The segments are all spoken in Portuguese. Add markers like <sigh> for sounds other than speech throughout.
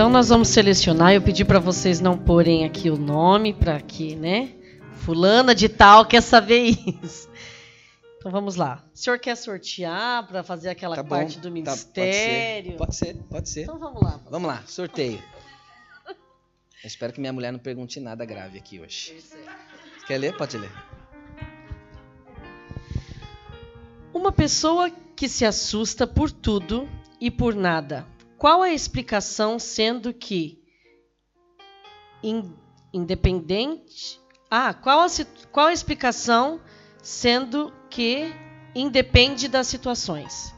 Então nós vamos selecionar. Eu pedi para vocês não porem aqui o nome para que, né? Fulana de tal quer saber isso. Então vamos lá. O senhor quer sortear para fazer aquela Tá bom, parte do tá, ministério? Pode ser, pode ser. Então vamos lá. Vamos lá, sorteio. Eu espero que minha mulher não pergunte nada grave aqui hoje. Quer ler? Pode ler. Uma pessoa que se assusta por tudo e por nada. Qual a explicação sendo que in- independente? Ah, qual a, qual a explicação sendo que independe das situações?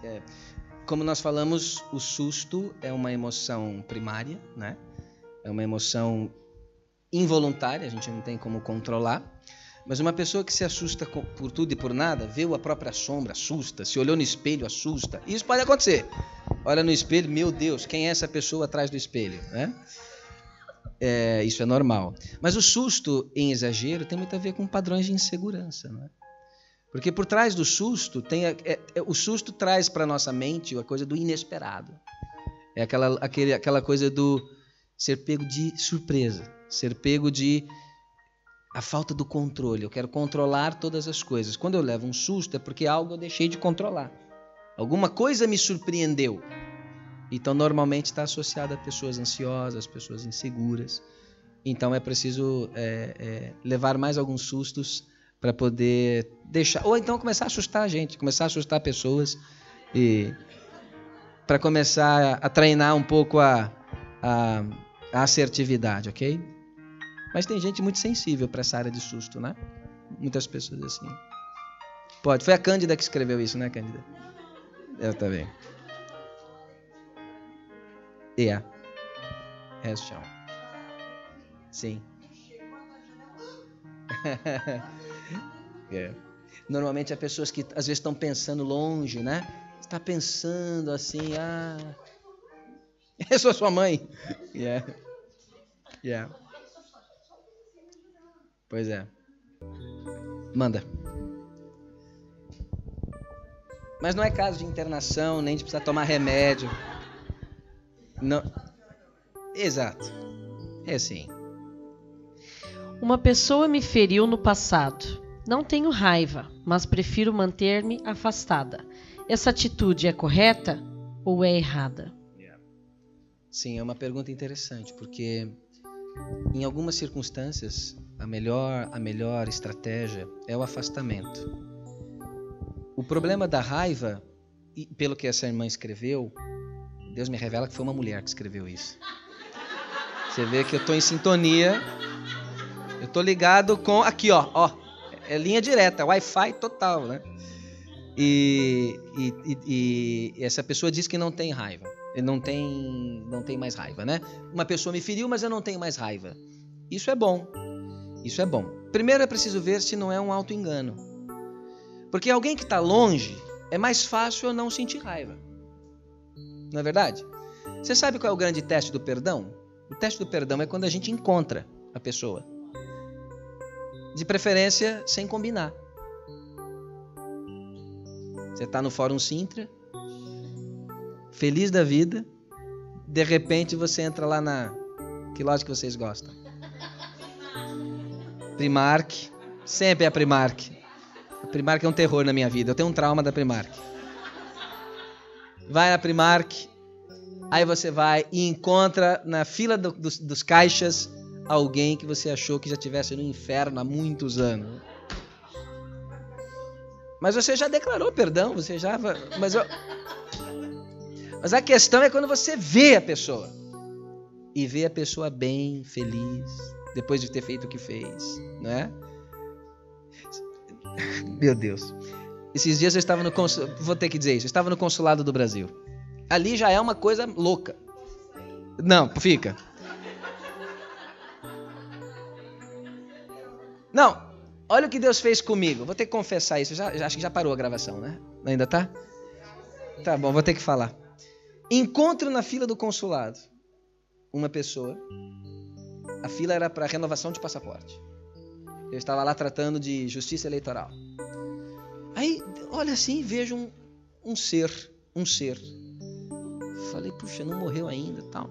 Como nós falamos, o susto é uma emoção primária, né? É uma emoção involuntária, a gente não tem como controlar. Mas uma pessoa que se assusta por tudo e por nada, viu a própria sombra, assusta, se olhou no espelho, assusta. Isso pode acontecer. Olha no espelho, meu Deus, quem é essa pessoa atrás do espelho? Né? É, isso é normal. Mas o susto em exagero tem muito a ver com padrões de insegurança. Não é? Porque por trás do susto, tem a- é- é- o susto traz para nossa mente a coisa do inesperado. É aquela, aquele, aquela coisa do ser pego de surpresa, ser pego de a falta do controle. Eu quero controlar todas as coisas. Quando eu levo um susto é porque algo eu deixei de controlar. Alguma coisa me surpreendeu. Então, normalmente está associado a pessoas ansiosas, pessoas inseguras. Então, é preciso é, é, levar mais alguns sustos para poder deixar. Ou então começar a assustar a gente, começar a assustar pessoas e para começar a treinar um pouco a, a, a assertividade, ok? Mas tem gente muito sensível para essa área de susto, né? Muitas pessoas assim. Pode. Foi a Cândida que escreveu isso, né, Cândida? Eu também. Yeah. É, chão. Sim. <laughs> É. Normalmente há pessoas que às vezes estão pensando longe, né? Está pensando assim, ah. <laughs> Eu sou sua mãe. Yeah. Yeah. Pois é. Manda. Mas não é caso de internação, nem de precisar tomar remédio. Não. Exato. É assim. Uma pessoa me feriu no passado. Não tenho raiva, mas prefiro manter-me afastada. Essa atitude é correta ou é errada? Sim, é uma pergunta interessante, porque em algumas circunstâncias a melhor, a melhor estratégia é o afastamento. O problema da raiva, pelo que essa irmã escreveu, Deus me revela que foi uma mulher que escreveu isso. Você vê que eu estou em sintonia. Eu estou ligado com. Aqui, ó, ó. É linha direta, Wi-Fi total, né? E, e, e- essa pessoa diz que não tem raiva. Não tem, não tem mais raiva, né? Uma pessoa me feriu, mas eu não tenho mais raiva. Isso é bom. Isso é bom. Primeiro é preciso ver se não é um auto-engano. Porque alguém que está longe, é mais fácil eu não sentir raiva. Não é verdade? Você sabe qual é o grande teste do perdão? O teste do perdão é quando a gente encontra a pessoa. De preferência, sem combinar. Você está no Fórum Sintra, feliz da vida, de repente você entra lá na. Que loja que vocês gostam? Primark. Sempre é a Primark. Primark é um terror na minha vida. Eu tenho um trauma da Primark. Vai na Primark, aí você vai e encontra na fila do- dos, dos caixas alguém que você achou que já tivesse no inferno há muitos anos. Mas você já declarou perdão, você já. Mas, eu- mas a questão é quando você vê a pessoa. E vê a pessoa bem, feliz, depois de ter feito o que fez, né? Meu Deus. Esses dias eu estava no consulado, vou ter que dizer isso, eu estava no consulado do Brasil. Ali já é uma coisa louca. Não, fica. Não, olha o que Deus fez comigo. Vou ter que confessar isso. Já, já- acho que já parou a gravação, né? Ainda tá? Tá bom, vou ter que falar. Encontro na fila do consulado uma pessoa. A fila era para renovação de passaporte. Eu estava lá tratando de justiça eleitoral. Aí, olha assim, vejo um, um ser, um ser. Falei, puxa, não morreu ainda, tal.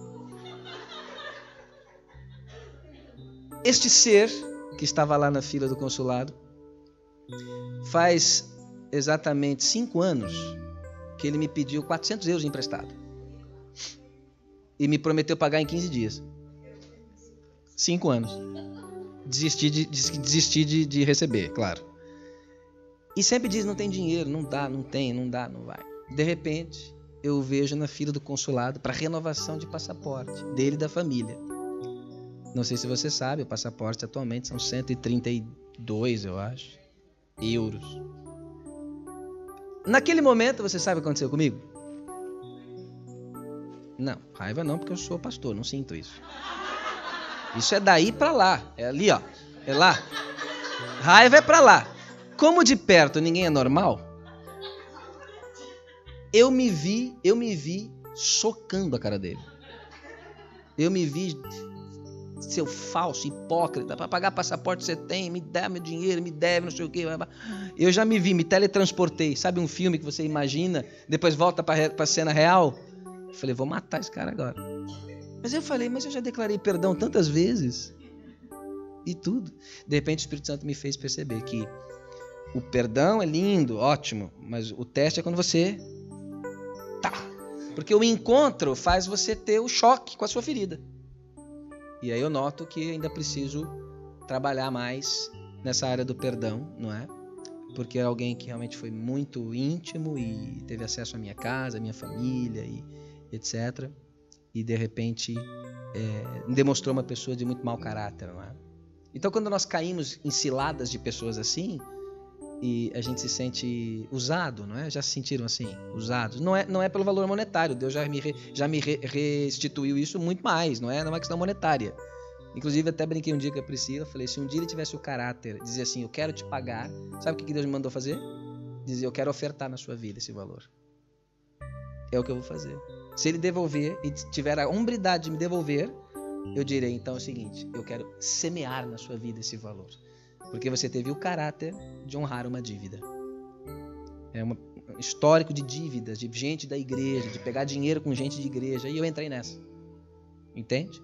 Este ser que estava lá na fila do consulado faz exatamente cinco anos que ele me pediu 400 euros emprestado e me prometeu pagar em 15 dias. Cinco anos. Desisti de, desisti de, de receber, claro. E sempre diz: não tem dinheiro, não dá, não tem, não dá, não vai. De repente, eu vejo na fila do consulado para renovação de passaporte dele e da família. Não sei se você sabe, o passaporte atualmente são 132, eu acho, euros. Naquele momento, você sabe o que aconteceu comigo? Não, raiva não, porque eu sou pastor, não sinto isso. Isso é daí para lá, é ali, ó, é lá. Raiva é para lá. Como de perto ninguém é normal, eu me vi, eu me vi socando a cara dele. Eu me vi seu falso, hipócrita, para pagar passaporte você tem, me dá meu dinheiro, me deve, não sei o quê. Eu já me vi, me teletransportei. Sabe um filme que você imagina, depois volta para a cena real? Eu falei, vou matar esse cara agora. Mas eu falei, mas eu já declarei perdão tantas vezes. E tudo. De repente o Espírito Santo me fez perceber que o perdão é lindo, ótimo, mas o teste é quando você tá. Porque o encontro faz você ter o choque com a sua ferida. E aí eu noto que ainda preciso trabalhar mais nessa área do perdão, não é? Porque é alguém que realmente foi muito íntimo e teve acesso à minha casa, à minha família e etc. E de repente é, demonstrou uma pessoa de muito mau caráter, é? Então quando nós caímos em ciladas de pessoas assim, e a gente se sente usado, não é? Já se sentiram assim, usados? Não é, não é pelo valor monetário, Deus já me, re, já me re, restituiu isso muito mais, não é? Não é questão monetária. Inclusive, até brinquei um dia com a Priscila, falei, se um dia ele tivesse o caráter, dizer assim, eu quero te pagar, sabe o que Deus me mandou fazer? Dizer, eu quero ofertar na sua vida esse valor. É o que eu vou fazer. Se ele devolver e tiver a hombridade de me devolver, eu direi, então é o seguinte, eu quero semear na sua vida esse valor. Porque você teve o caráter de honrar uma dívida. É um histórico de dívidas, de gente da igreja, de pegar dinheiro com gente de igreja. E eu entrei nessa. Entende?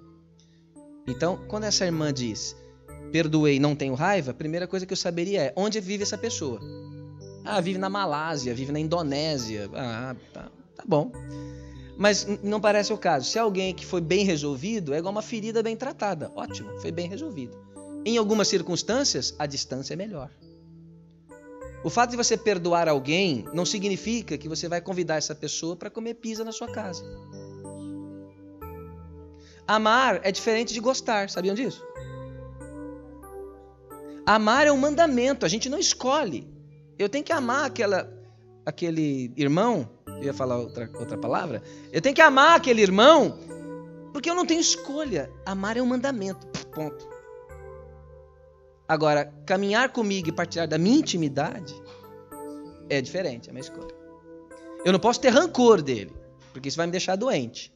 Então, quando essa irmã diz, perdoei, não tenho raiva, a primeira coisa que eu saberia é onde vive essa pessoa. Ah, vive na Malásia, vive na Indonésia. Ah, tá, tá bom. Mas não parece o caso. Se alguém que foi bem resolvido, é igual uma ferida bem tratada. Ótimo, foi bem resolvido. Em algumas circunstâncias, a distância é melhor. O fato de você perdoar alguém não significa que você vai convidar essa pessoa para comer pizza na sua casa. Amar é diferente de gostar, sabiam disso? Amar é um mandamento, a gente não escolhe. Eu tenho que amar aquela, aquele irmão, eu ia falar outra, outra palavra, eu tenho que amar aquele irmão porque eu não tenho escolha. Amar é um mandamento, ponto. Agora, caminhar comigo e partilhar da minha intimidade é diferente, é uma escolha. Eu não posso ter rancor dele, porque isso vai me deixar doente.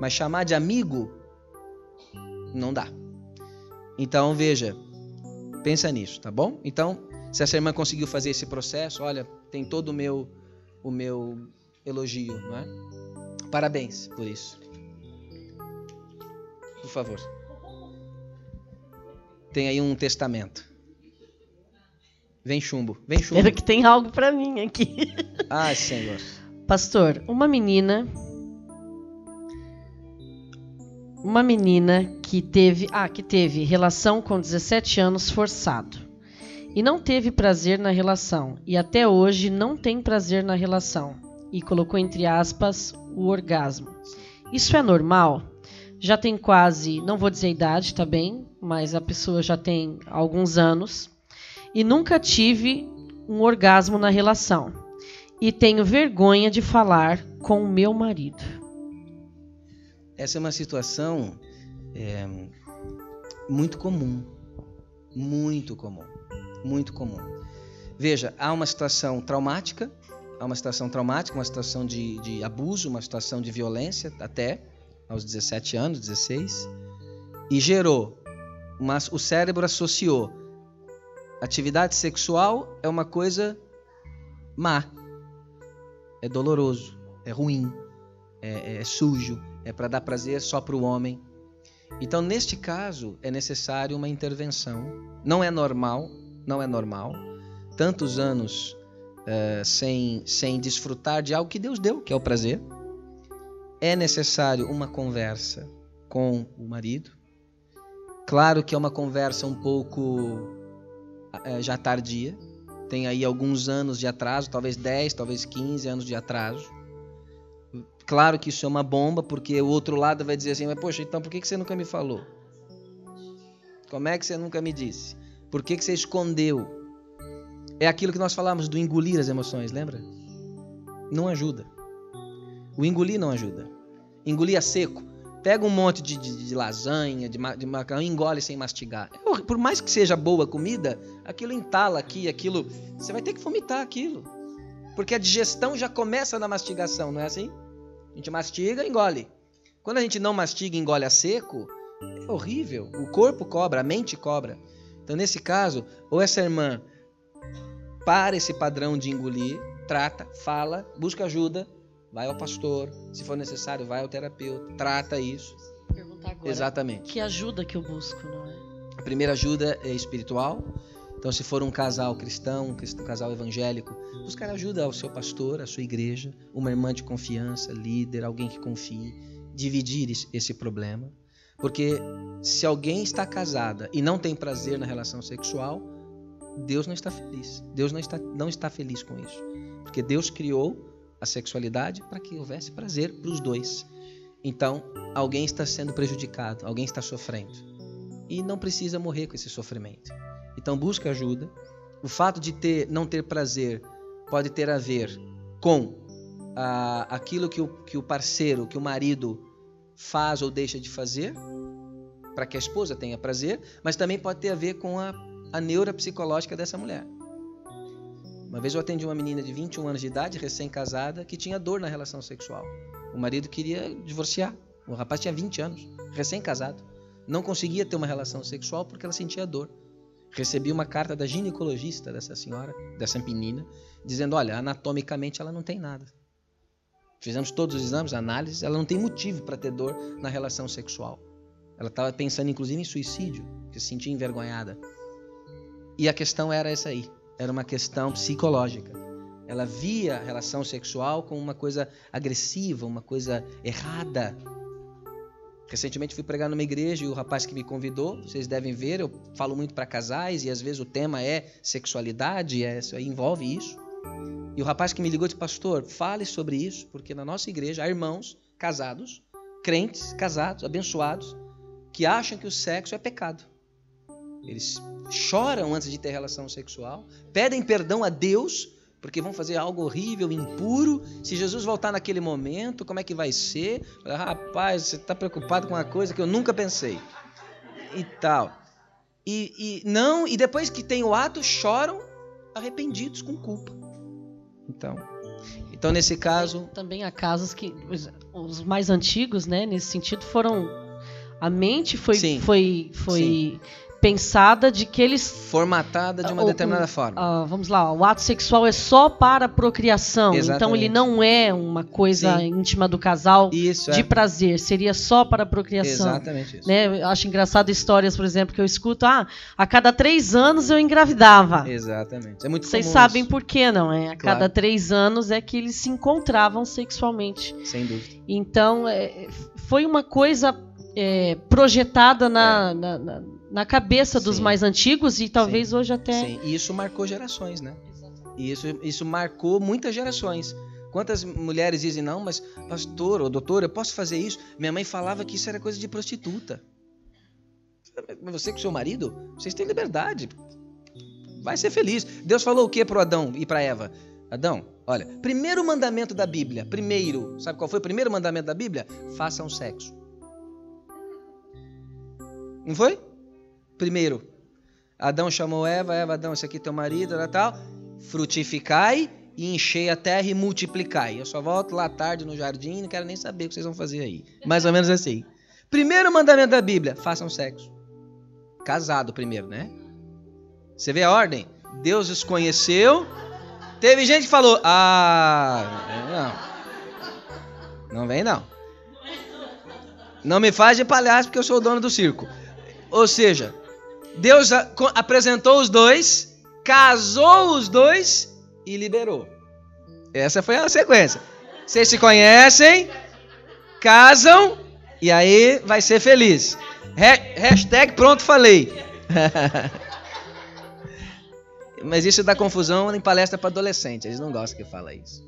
Mas chamar de amigo não dá. Então, veja, pensa nisso, tá bom? Então, se essa irmã conseguiu fazer esse processo, olha, tem todo o meu o meu elogio, não é? Parabéns por isso. Por favor tem aí um testamento. Vem chumbo, vem chumbo. Espero que tem algo para mim aqui. <laughs> Ai, Senhor. Pastor, uma menina uma menina que teve, ah, que teve relação com 17 anos forçado e não teve prazer na relação e até hoje não tem prazer na relação e colocou entre aspas o orgasmo. Isso é normal? Já tem quase, não vou dizer idade, tá bem? mas a pessoa já tem alguns anos e nunca tive um orgasmo na relação e tenho vergonha de falar com o meu marido. Essa é uma situação é, muito comum, muito comum, muito comum. Veja, há uma situação traumática, há uma situação traumática, uma situação de, de abuso, uma situação de violência até aos 17 anos, 16, e gerou mas o cérebro associou atividade sexual é uma coisa má, é doloroso, é ruim, é, é sujo, é para dar prazer só para o homem. Então, neste caso, é necessário uma intervenção. Não é normal, não é normal. Tantos anos uh, sem, sem desfrutar de algo que Deus deu, que é o prazer. É necessário uma conversa com o marido. Claro que é uma conversa um pouco uh, já tardia. Tem aí alguns anos de atraso, talvez 10, talvez 15 anos de atraso. Claro que isso é uma bomba, porque o outro lado vai dizer assim: mas poxa, então por que você nunca me falou? Como é que você nunca me disse? Por que você escondeu? É aquilo que nós falamos do engolir as emoções, lembra? Não ajuda. O engolir não ajuda. Engolir a seco. Pega um monte de, de, de lasanha, de, de macarrão engole sem mastigar. É por mais que seja boa comida, aquilo entala aqui, aquilo. Você vai ter que vomitar aquilo. Porque a digestão já começa na mastigação, não é assim? A gente mastiga, engole. Quando a gente não mastiga e engole a seco, é horrível. O corpo cobra, a mente cobra. Então, nesse caso, ou essa irmã para esse padrão de engolir, trata, fala, busca ajuda, vai ao pastor, se for necessário, vai ao terapeuta, trata isso. Perguntar agora. Exatamente. Que ajuda que eu busco, não é? A primeira ajuda é espiritual. Então, se for um casal cristão, um casal evangélico, buscar ajuda ao seu pastor, à sua igreja, uma irmã de confiança, líder, alguém que confie, dividir esse problema. Porque se alguém está casada e não tem prazer na relação sexual, Deus não está feliz. Deus não está, não está feliz com isso. Porque Deus criou a sexualidade para que houvesse prazer para os dois. Então, alguém está sendo prejudicado, alguém está sofrendo. E não precisa morrer com esse sofrimento. Então busca ajuda. O fato de ter, não ter prazer pode ter a ver com ah, aquilo que o, que o parceiro, que o marido faz ou deixa de fazer, para que a esposa tenha prazer, mas também pode ter a ver com a, a neura psicológica dessa mulher. Uma vez eu atendi uma menina de 21 anos de idade, recém-casada, que tinha dor na relação sexual. O marido queria divorciar. O rapaz tinha 20 anos, recém-casado. Não conseguia ter uma relação sexual porque ela sentia dor recebi uma carta da ginecologista dessa senhora, dessa menina, dizendo: olha, anatomicamente ela não tem nada. Fizemos todos os exames, análises, ela não tem motivo para ter dor na relação sexual. Ela estava pensando inclusive em suicídio, que se sentia envergonhada. E a questão era essa aí, era uma questão psicológica. Ela via a relação sexual como uma coisa agressiva, uma coisa errada, Recentemente fui pregar numa igreja e o rapaz que me convidou, vocês devem ver, eu falo muito para casais e às vezes o tema é sexualidade, é, envolve isso. E o rapaz que me ligou disse: Pastor, fale sobre isso, porque na nossa igreja há irmãos casados, crentes casados, abençoados, que acham que o sexo é pecado. Eles choram antes de ter relação sexual, pedem perdão a Deus porque vão fazer algo horrível, impuro. Se Jesus voltar naquele momento, como é que vai ser? Rapaz, você está preocupado com uma coisa que eu nunca pensei. E tal. E, e não, e depois que tem o ato, choram arrependidos com culpa. Então, então nesse caso, também há casos que os, mais antigos, né, nesse sentido, foram a mente foi sim, foi foi sim pensada de que eles formatada de uma determinada forma. Uh, vamos lá, o ato sexual é só para procriação, Exatamente. então ele não é uma coisa Sim. íntima do casal isso, de é. prazer, seria só para procriação. Exatamente isso. Né? Eu acho engraçado histórias, por exemplo, que eu escuto, ah, a cada três anos eu engravidava. Exatamente. É muito Vocês sabem isso. por que não é? A claro. cada três anos é que eles se encontravam sexualmente. Sem dúvida. Então é, foi uma coisa é, projetada na, é. na, na na cabeça dos Sim. mais antigos e talvez Sim. hoje até. Sim, e isso marcou gerações, né? E isso, isso marcou muitas gerações. Quantas mulheres dizem, não, mas pastor ou doutor, eu posso fazer isso? Minha mãe falava que isso era coisa de prostituta. Você com seu marido, vocês têm liberdade. Vai ser feliz. Deus falou o que para Adão e para Eva? Adão, olha, primeiro mandamento da Bíblia, primeiro, sabe qual foi o primeiro mandamento da Bíblia? Façam sexo. Não foi? Primeiro, Adão chamou Eva, Eva, Adão, esse aqui é teu marido, tal. Frutificai e enchei a terra e multiplicai. Eu só volto lá tarde no jardim, não quero nem saber o que vocês vão fazer aí. Mais ou menos assim. Primeiro mandamento da Bíblia: façam sexo. Casado primeiro, né? Você vê a ordem? Deus os conheceu. Teve gente que falou: Ah, não. Não vem não. Não me faz de palhaço porque eu sou o dono do circo. Ou seja, Deus apresentou os dois, casou os dois e liberou. Essa foi a sequência. Vocês se conhecem, casam e aí vai ser feliz. hashtag pronto falei. <laughs> Mas isso dá confusão em palestra para adolescente. Eles não gostam que fala isso.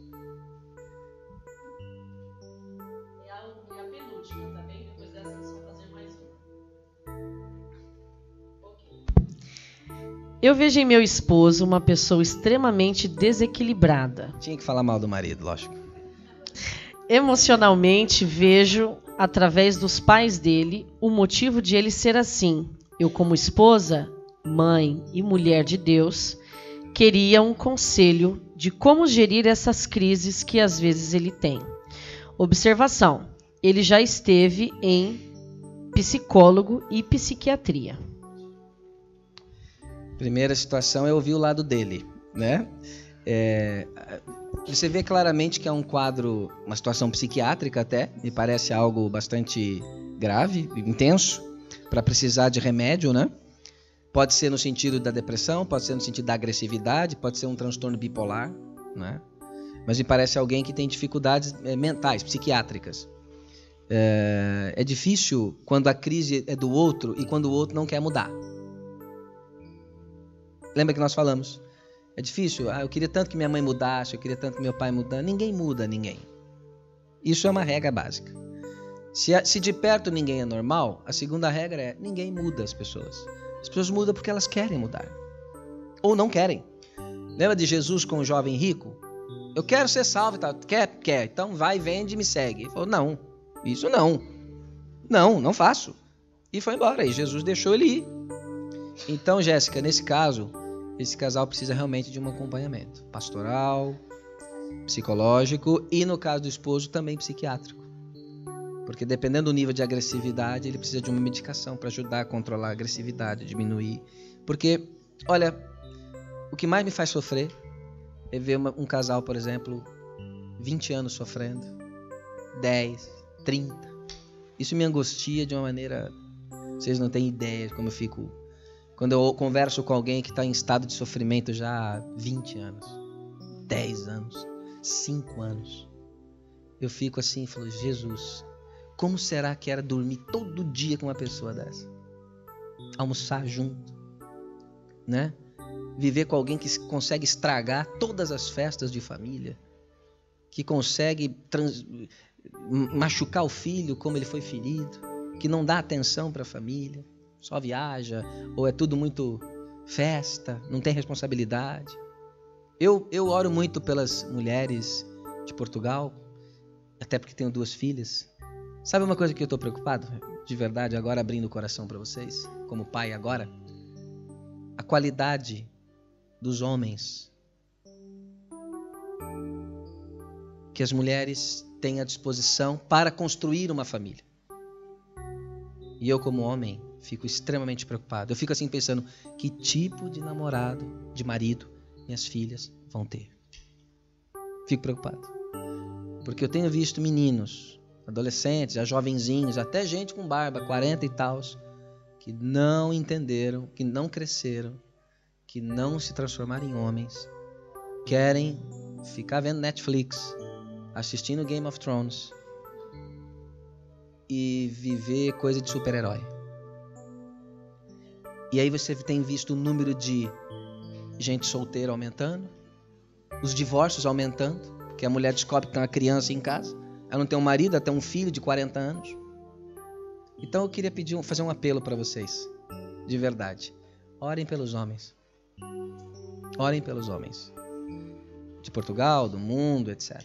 Eu vejo em meu esposo uma pessoa extremamente desequilibrada. Tinha que falar mal do marido, lógico. Emocionalmente, vejo, através dos pais dele, o motivo de ele ser assim. Eu, como esposa, mãe e mulher de Deus, queria um conselho de como gerir essas crises que às vezes ele tem. Observação: ele já esteve em psicólogo e psiquiatria. Primeira situação é ouvir o lado dele, né? É, você vê claramente que é um quadro, uma situação psiquiátrica até, me parece algo bastante grave, intenso, para precisar de remédio, né? Pode ser no sentido da depressão, pode ser no sentido da agressividade, pode ser um transtorno bipolar, né? Mas me parece alguém que tem dificuldades é, mentais, psiquiátricas. É, é difícil quando a crise é do outro e quando o outro não quer mudar. Lembra que nós falamos? É difícil. Ah, eu queria tanto que minha mãe mudasse, eu queria tanto que meu pai mudasse. Ninguém muda ninguém. Isso é uma regra básica. Se, se de perto ninguém é normal, a segunda regra é ninguém muda as pessoas. As pessoas mudam porque elas querem mudar. Ou não querem. Lembra de Jesus com o jovem rico? Eu quero ser salvo e tal. Quer? Quer. Então vai, vende e me segue. Ele falou, não. Isso não. Não, não faço. E foi embora. E Jesus deixou ele ir. Então, Jéssica, nesse caso, esse casal precisa realmente de um acompanhamento pastoral, psicológico e, no caso do esposo, também psiquiátrico. Porque dependendo do nível de agressividade, ele precisa de uma medicação para ajudar a controlar a agressividade, diminuir. Porque, olha, o que mais me faz sofrer é ver uma, um casal, por exemplo, 20 anos sofrendo, 10, 30. Isso me angustia de uma maneira. Vocês não têm ideia de como eu fico quando eu converso com alguém que está em estado de sofrimento já há 20 anos, 10 anos, 5 anos, eu fico assim e falo: Jesus, como será que era dormir todo dia com uma pessoa dessa? Almoçar junto, né? Viver com alguém que consegue estragar todas as festas de família, que consegue trans... machucar o filho como ele foi ferido, que não dá atenção para a família só viaja, ou é tudo muito festa, não tem responsabilidade. Eu, eu oro muito pelas mulheres de Portugal, até porque tenho duas filhas. Sabe uma coisa que eu estou preocupado? De verdade, agora abrindo o coração para vocês, como pai agora? A qualidade dos homens que as mulheres têm à disposição para construir uma família. E eu, como homem, fico extremamente preocupado. Eu fico assim pensando: que tipo de namorado, de marido, minhas filhas vão ter? Fico preocupado. Porque eu tenho visto meninos, adolescentes, já jovenzinhos, até gente com barba, 40 e tal, que não entenderam, que não cresceram, que não se transformaram em homens, querem ficar vendo Netflix, assistindo Game of Thrones e viver coisa de super-herói. E aí você tem visto o número de gente solteira aumentando, os divórcios aumentando, porque a mulher descobre que tem uma criança em casa, ela não tem um marido, ela tem um filho de 40 anos. Então eu queria pedir, fazer um apelo para vocês, de verdade. Orem pelos homens. Orem pelos homens. De Portugal, do mundo, etc.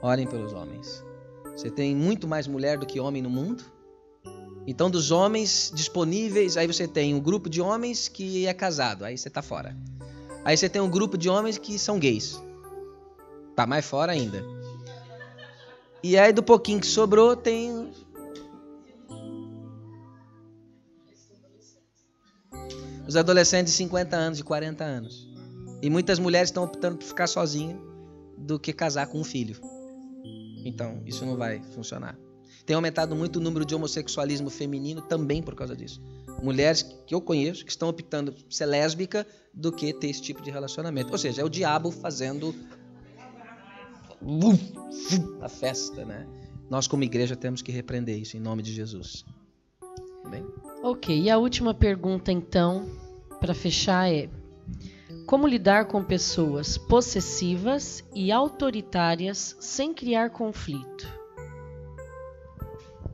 Orem pelos homens. Você tem muito mais mulher do que homem no mundo. Então, dos homens disponíveis, aí você tem um grupo de homens que é casado, aí você tá fora. Aí você tem um grupo de homens que são gays. Tá mais fora ainda. E aí, do pouquinho que sobrou, tem. Os adolescentes de 50 anos, de 40 anos. E muitas mulheres estão optando por ficar sozinhas do que casar com um filho. Então, isso não vai funcionar. Tem aumentado muito o número de homossexualismo feminino também por causa disso. Mulheres que eu conheço que estão optando por ser lésbica do que ter esse tipo de relacionamento. Ou seja, é o diabo fazendo a festa, né? Nós como igreja temos que repreender isso em nome de Jesus. Bem? Ok, e a última pergunta então, para fechar é: como lidar com pessoas possessivas e autoritárias sem criar conflito?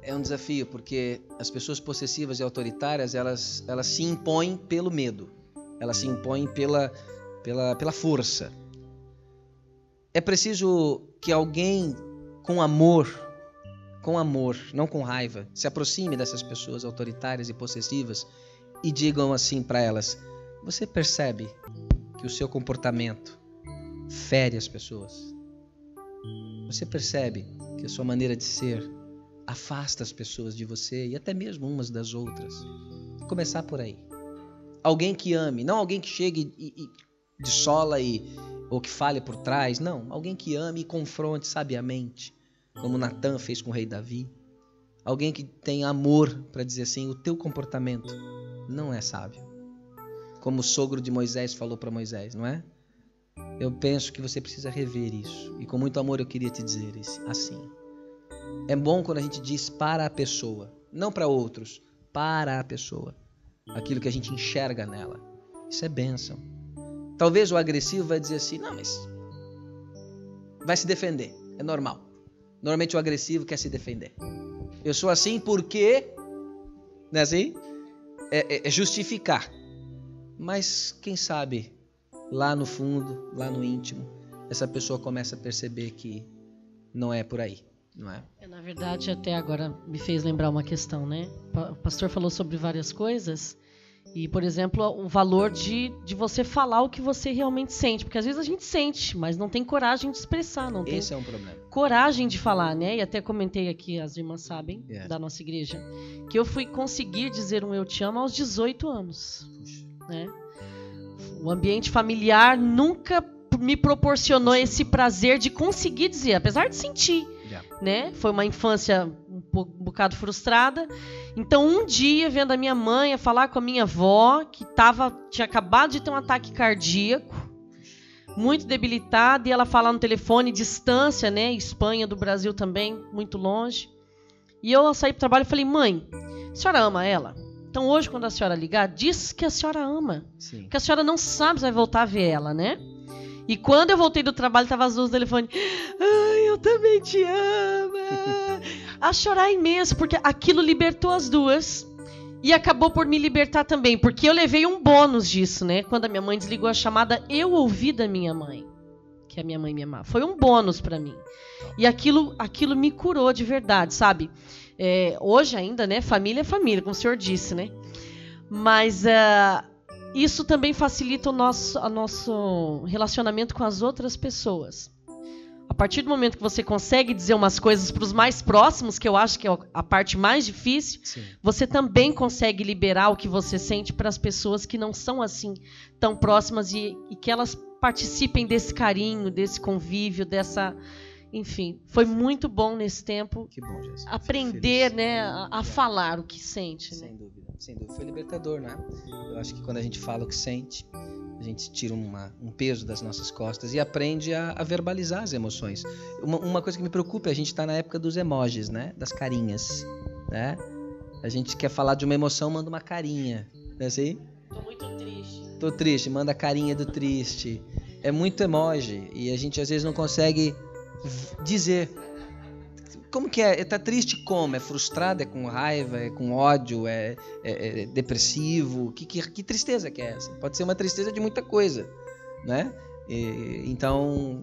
É um desafio, porque as pessoas possessivas e autoritárias, elas, elas se impõem pelo medo. Elas se impõem pela, pela, pela força. É preciso que alguém com amor, com amor, não com raiva, se aproxime dessas pessoas autoritárias e possessivas e digam assim para elas: Você percebe que o seu comportamento fere as pessoas. Você percebe que a sua maneira de ser afasta as pessoas de você e até mesmo umas das outras. Começar por aí. Alguém que ame, não alguém que chegue e, e de sola e ou que fale por trás, não, alguém que ame e confronte sabiamente, como Natan fez com o rei Davi. Alguém que tenha amor para dizer assim, o teu comportamento não é sábio como o sogro de Moisés falou para Moisés, não é? Eu penso que você precisa rever isso. E com muito amor eu queria te dizer assim. É bom quando a gente diz para a pessoa, não para outros, para a pessoa, aquilo que a gente enxerga nela. Isso é bênção. Talvez o agressivo vai dizer assim: não, mas vai se defender, é normal. Normalmente o agressivo quer se defender. Eu sou assim porque, não é assim? É, é, é justificar. Mas quem sabe lá no fundo, lá no íntimo, essa pessoa começa a perceber que não é por aí, não é? é na verdade, até agora me fez lembrar uma questão, né? O pastor falou sobre várias coisas e, por exemplo, o valor de, de você falar o que você realmente sente, porque às vezes a gente sente, mas não tem coragem de expressar, não Esse tem é um problema. coragem de falar, né? E até comentei aqui, as irmãs sabem, Yeah. da nossa igreja, que eu fui conseguir dizer um eu te amo aos 18 anos Puxa. né? O ambiente familiar nunca me proporcionou esse prazer de conseguir dizer, apesar de sentir, Yeah. né? Foi uma infância um, um bocado frustrada. Então, um dia, vendo a minha mãe a falar com a minha avó, que tava, tinha acabado de ter um ataque cardíaco, muito debilitada, e ela falar no telefone, distância, né? Espanha do Brasil também, muito longe. E eu saí pro trabalho e falei, mãe, a senhora ama ela? Então hoje, quando a senhora ligar, diz que a senhora ama. Sim. Porque a senhora não sabe se vai voltar a ver ela, né? E quando eu voltei do trabalho, tava as duas no telefone. <gasps> Ai, eu também te amo. a chorar imenso, porque aquilo libertou as duas. E acabou por me libertar também, porque eu levei um bônus disso, né? Quando a minha mãe desligou a chamada, eu ouvi da minha mãe que a minha mãe me amava. Foi um bônus pra mim. E aquilo, aquilo me curou de verdade, sabe? É, hoje ainda, né? Família é família, como o senhor disse, né? Mas ah, isso também facilita o nosso, o nosso relacionamento com as outras pessoas. A partir do momento que você consegue dizer umas coisas para os mais próximos, que eu acho que é a parte mais difícil, Sim. você também consegue liberar o que você sente para as pessoas que não são assim tão próximas e, e que elas participem desse carinho, desse convívio, dessa. Enfim, foi muito bom nesse tempo bom, aprender né, a, a falar o que sente. Né? Sem dúvida, sem dúvida. Foi libertador, né? Eu acho que quando a gente fala o que sente, a gente tira uma- um peso das nossas costas e aprende a, a verbalizar as emoções. Uma, uma coisa que me preocupa é a gente estar na época dos emojis, né? Das carinhas, né? A gente quer falar de uma emoção, manda uma carinha, não é assim? Tô muito triste. Tô triste, manda a carinha do triste. É muito emoji e a gente às vezes não consegue dizer. Como que é? Tá triste como? É frustrado? É com raiva? É com ódio? É, é- é depressivo? Que, que, que tristeza que é essa? Pode ser uma tristeza de muita coisa, né? E- então,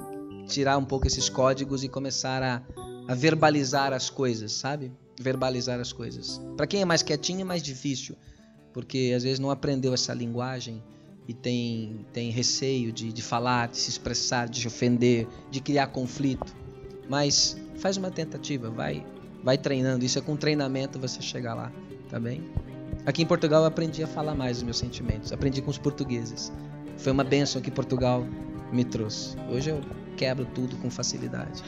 tirar um pouco esses códigos e começar a, a verbalizar as coisas, sabe? Verbalizar as coisas. Para quem é mais quietinho é mais difícil, porque às vezes não aprendeu essa linguagem e tem, tem receio de, de falar, de se expressar, de ofender, de criar conflito. Mas faz uma tentativa, vai, vai treinando. Isso é com treinamento você chegar lá, tá bem? Aqui em Portugal eu aprendi a falar mais os meus sentimentos, aprendi com os portugueses. Foi uma bênção que Portugal me trouxe. Hoje eu quebro tudo com facilidade.